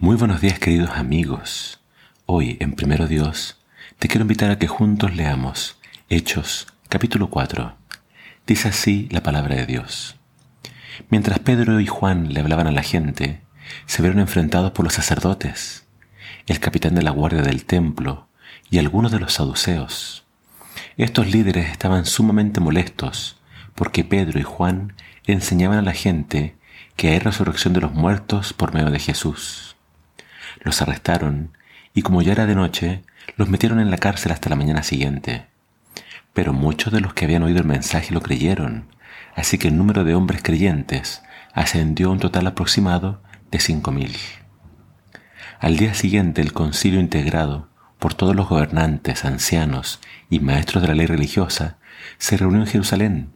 Muy buenos días queridos amigos. Hoy en Primero Dios te quiero invitar a que juntos leamos Hechos capítulo 4. Dice así la palabra de Dios. Mientras Pedro y Juan le hablaban a la gente, se vieron enfrentados por los sacerdotes, el capitán de la guardia del templo y algunos de los saduceos. Estos líderes estaban sumamente molestos porque Pedro y Juan enseñaban a la gente que hay resurrección de los muertos por medio de Jesús. Los arrestaron y como ya era de noche, los metieron en la cárcel hasta la mañana siguiente. Pero muchos de los que habían oído el mensaje lo creyeron, así que el número de hombres creyentes ascendió a un total aproximado de cinco mil. Al día siguiente el concilio integrado por todos los gobernantes, ancianos y maestros de la ley religiosa se reunió en Jerusalén.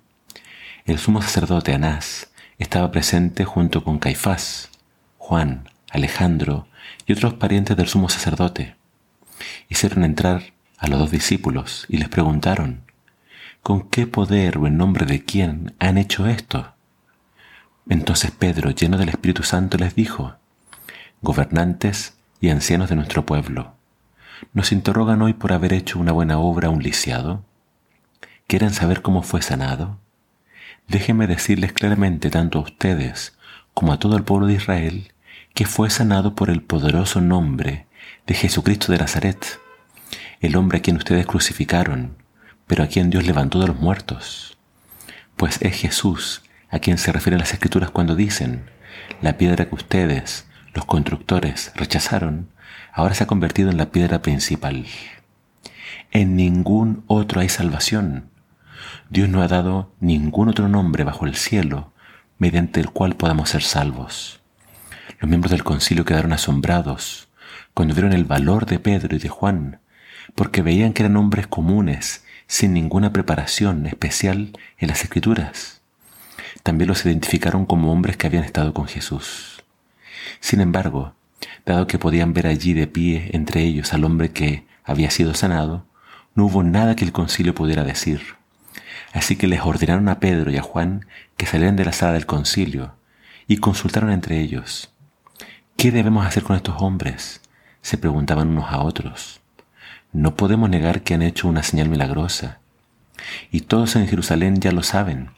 El sumo sacerdote Anás estaba presente junto con Caifás, Juan, Alejandro y otros parientes del sumo sacerdote. Hicieron entrar a los dos discípulos y les preguntaron, ¿con qué poder o en nombre de quién han hecho esto? Entonces Pedro, lleno del Espíritu Santo, les dijo, Gobernantes y ancianos de nuestro pueblo, ¿nos interrogan hoy por haber hecho una buena obra a un lisiado? ¿Quieren saber cómo fue sanado? Déjenme decirles claramente tanto a ustedes como a todo el pueblo de Israel que fue sanado por el poderoso nombre de Jesucristo de Nazaret, el hombre a quien ustedes crucificaron, pero a quien Dios levantó de los muertos. Pues es Jesús a quien se refieren las escrituras cuando dicen, la piedra que ustedes, los constructores, rechazaron, ahora se ha convertido en la piedra principal. En ningún otro hay salvación. Dios no ha dado ningún otro nombre bajo el cielo mediante el cual podamos ser salvos. Los miembros del concilio quedaron asombrados cuando vieron el valor de Pedro y de Juan, porque veían que eran hombres comunes, sin ninguna preparación especial en las escrituras. También los identificaron como hombres que habían estado con Jesús. Sin embargo, dado que podían ver allí de pie entre ellos al hombre que había sido sanado, no hubo nada que el concilio pudiera decir. Así que les ordenaron a Pedro y a Juan que salieran de la sala del concilio y consultaron entre ellos. ¿Qué debemos hacer con estos hombres? se preguntaban unos a otros. No podemos negar que han hecho una señal milagrosa. Y todos en Jerusalén ya lo saben.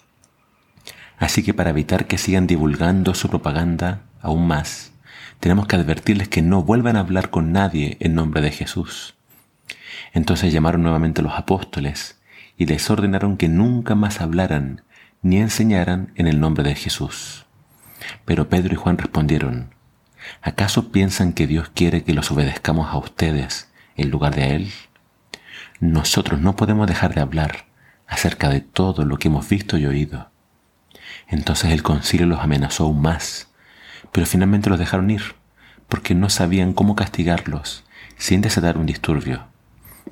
Así que para evitar que sigan divulgando su propaganda aún más, tenemos que advertirles que no vuelvan a hablar con nadie en nombre de Jesús. Entonces llamaron nuevamente a los apóstoles y les ordenaron que nunca más hablaran ni enseñaran en el nombre de Jesús. Pero Pedro y Juan respondieron, ¿Acaso piensan que Dios quiere que los obedezcamos a ustedes en lugar de a Él? Nosotros no podemos dejar de hablar acerca de todo lo que hemos visto y oído. Entonces el concilio los amenazó aún más, pero finalmente los dejaron ir, porque no sabían cómo castigarlos sin desatar un disturbio,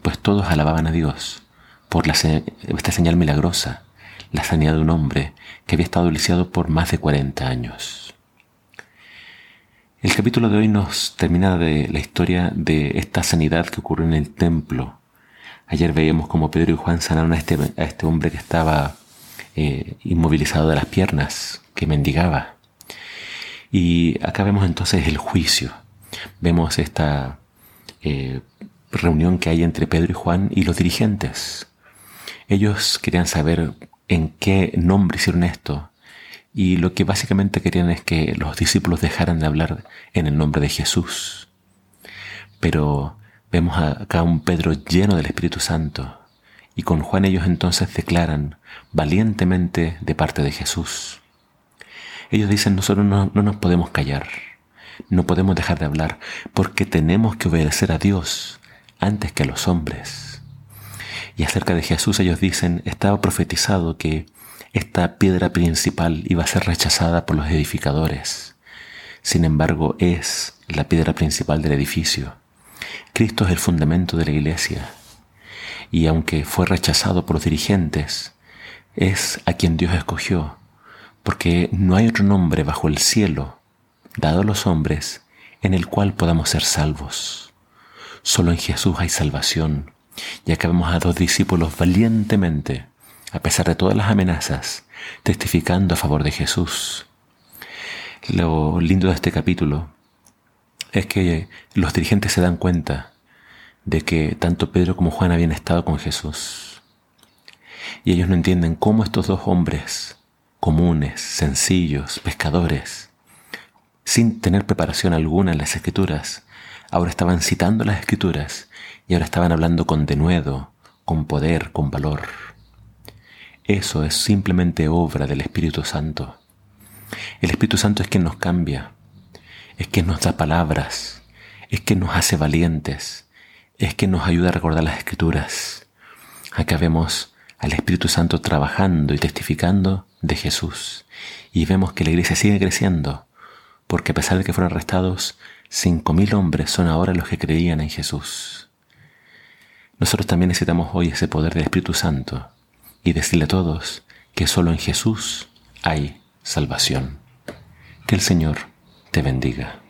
pues todos alababan a Dios por esta señal milagrosa, la sanidad de un hombre que había estado lisiado por más de 40 años. El capítulo de hoy nos termina de la historia de esta sanidad que ocurrió en el templo. Ayer veíamos como Pedro y Juan sanaron a este, a este hombre que estaba eh, inmovilizado de las piernas, que mendigaba. Y acá vemos entonces el juicio. Vemos esta eh, reunión que hay entre Pedro y Juan y los dirigentes. Ellos querían saber en qué nombre hicieron esto, y lo que básicamente querían es que los discípulos dejaran de hablar en el nombre de Jesús. Pero vemos acá a un Pedro lleno del Espíritu Santo y con Juan ellos entonces declaran valientemente de parte de Jesús. Ellos dicen, nosotros no, no nos podemos callar, no podemos dejar de hablar, porque tenemos que obedecer a Dios antes que a los hombres. Y acerca de Jesús ellos dicen, estaba profetizado que esta piedra principal iba a ser rechazada por los edificadores. Sin embargo, es la piedra principal del edificio. Cristo es el fundamento de la iglesia. Y aunque fue rechazado por los dirigentes, es a quien Dios escogió, porque no hay otro nombre bajo el cielo, dado a los hombres, en el cual podamos ser salvos. Solo en Jesús hay salvación. Y acá vemos a dos discípulos valientemente a pesar de todas las amenazas, testificando a favor de Jesús. Lo lindo de este capítulo es que los dirigentes se dan cuenta de que tanto Pedro como Juan habían estado con Jesús. Y ellos no entienden cómo estos dos hombres comunes, sencillos, pescadores, sin tener preparación alguna en las escrituras, ahora estaban citando las escrituras y ahora estaban hablando con denuedo, con poder, con valor. Eso es simplemente obra del Espíritu Santo. El Espíritu Santo es quien nos cambia, es quien nos da palabras, es quien nos hace valientes, es quien nos ayuda a recordar las escrituras. Acá vemos al Espíritu Santo trabajando y testificando de Jesús. Y vemos que la iglesia sigue creciendo, porque a pesar de que fueron arrestados, cinco mil hombres son ahora los que creían en Jesús. Nosotros también necesitamos hoy ese poder del Espíritu Santo y decirle a todos que solo en Jesús hay salvación. Que el Señor te bendiga.